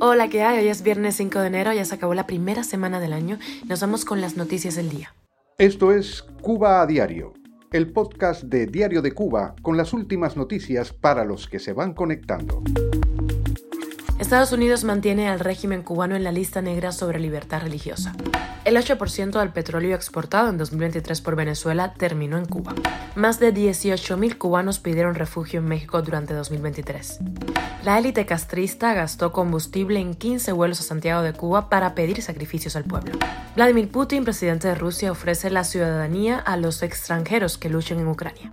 Hola, ¿qué hay? Hoy es viernes 5 de enero, ya se acabó la primera semana del año. Nos vamos con las noticias del día. Esto es Cuba a Diario, el podcast de Diario de Cuba con las últimas noticias para los que se van conectando. Estados Unidos mantiene al régimen cubano en la lista negra sobre libertad religiosa. El 8% del petróleo exportado en 2023 por Venezuela terminó en Cuba. Más de 18.000 cubanos pidieron refugio en México durante 2023. La élite castrista gastó combustible en 15 vuelos a Santiago de Cuba para pedir sacrificios al pueblo. Vladimir Putin, presidente de Rusia, ofrece la ciudadanía a los extranjeros que luchen en Ucrania.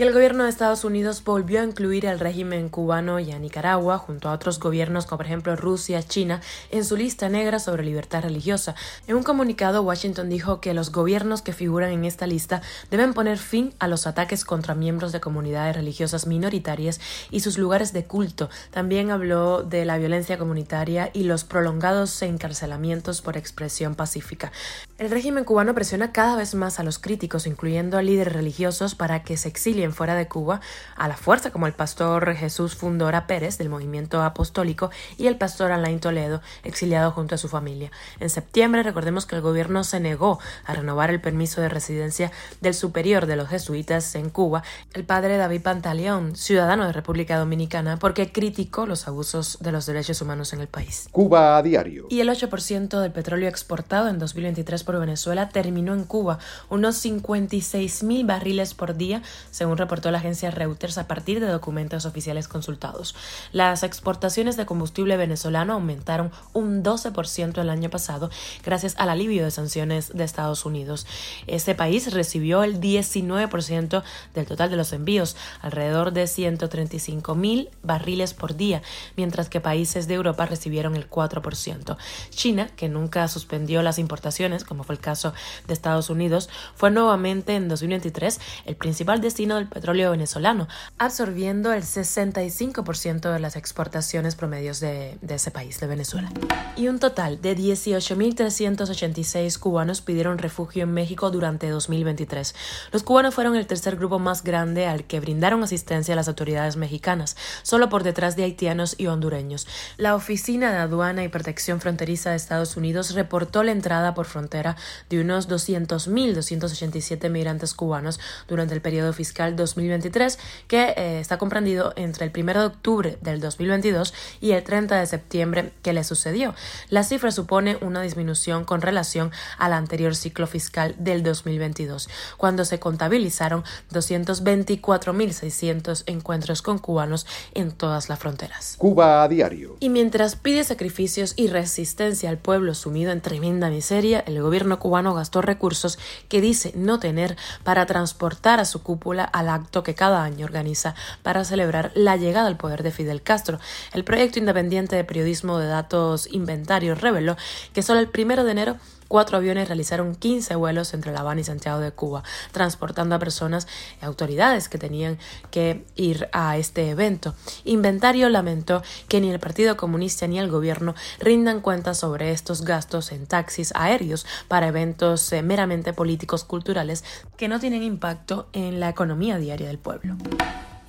Y el gobierno de Estados Unidos volvió a incluir al régimen cubano y a Nicaragua, junto a otros gobiernos como por ejemplo Rusia, China, en su lista negra sobre libertad religiosa. En un comunicado, Washington dijo que los gobiernos que figuran en esta lista deben poner fin a los ataques contra miembros de comunidades religiosas minoritarias y sus lugares de culto. También habló de la violencia comunitaria y los prolongados encarcelamientos por expresión pacífica. El régimen cubano presiona cada vez más a los críticos, incluyendo a líderes religiosos, para que se exilien fuera de Cuba a la fuerza, como el pastor Jesús Fundora Pérez del movimiento apostólico y el pastor Alain Toledo, exiliado junto a su familia. En septiembre, recordemos que el gobierno se negó a renovar el permiso de residencia del superior de los jesuitas en Cuba, el padre David Pantaleón, ciudadano de República Dominicana, porque criticó los abusos de los derechos humanos en el país. Cuba a diario. Y el 8% del petróleo exportado en 2023 por Venezuela terminó en Cuba, unos 56 mil barriles por día, según reportó la agencia Reuters a partir de documentos oficiales consultados. Las exportaciones de combustible venezolano aumentaron un 12% el año pasado gracias al alivio de sanciones de Estados Unidos. Ese país recibió el 19% del total de los envíos, alrededor de 135 mil barriles por día, mientras que países de Europa recibieron el 4%. China, que nunca suspendió las importaciones, como fue el caso de Estados Unidos, fue nuevamente en 2023 el principal destino del petróleo venezolano, absorbiendo el 65% de las exportaciones promedios de, de ese país, de Venezuela. Y un total de 18.386 cubanos pidieron refugio en México durante 2023. Los cubanos fueron el tercer grupo más grande al que brindaron asistencia a las autoridades mexicanas, solo por detrás de haitianos y hondureños. La Oficina de Aduana y Protección Fronteriza de Estados Unidos reportó la entrada por frontera de unos 200.287 migrantes cubanos durante el periodo fiscal 2023, que eh, está comprendido entre el 1 de octubre del 2022 y el 30 de septiembre que le sucedió. La cifra supone una disminución con relación al anterior ciclo fiscal del 2022, cuando se contabilizaron 224.600 encuentros con cubanos en todas las fronteras. Cuba a diario. Y mientras pide sacrificios y resistencia al pueblo sumido en tremenda miseria, el gobierno cubano gastó recursos que dice no tener para transportar a su cúpula a la acto que cada año organiza para celebrar la llegada al poder de Fidel Castro. El proyecto independiente de periodismo de datos inventarios reveló que solo el primero de enero cuatro aviones realizaron 15 vuelos entre La Habana y Santiago de Cuba, transportando a personas y autoridades que tenían que ir a este evento. Inventario lamentó que ni el Partido Comunista ni el gobierno rindan cuentas sobre estos gastos en taxis aéreos para eventos eh, meramente políticos culturales que no tienen impacto en la economía diaria del pueblo.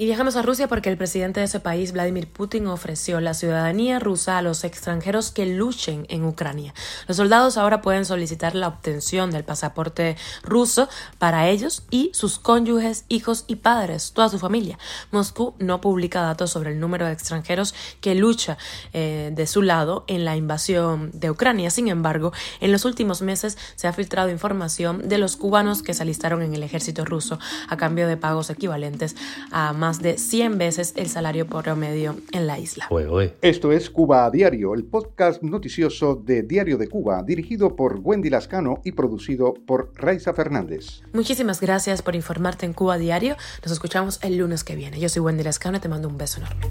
Y viajamos a Rusia porque el presidente de ese país, Vladimir Putin, ofreció la ciudadanía rusa a los extranjeros que luchen en Ucrania. Los soldados ahora pueden solicitar la obtención del pasaporte ruso para ellos y sus cónyuges, hijos y padres, toda su familia. Moscú no publica datos sobre el número de extranjeros que lucha eh, de su lado en la invasión de Ucrania. Sin embargo, en los últimos meses se ha filtrado información de los cubanos que se alistaron en el ejército ruso a cambio de pagos equivalentes a más de 100 veces el salario promedio en la isla. Esto es Cuba a Diario, el podcast noticioso de Diario de Cuba, dirigido por Wendy Lascano y producido por Raiza Fernández. Muchísimas gracias por informarte en Cuba a Diario. Nos escuchamos el lunes que viene. Yo soy Wendy Lascano y te mando un beso enorme.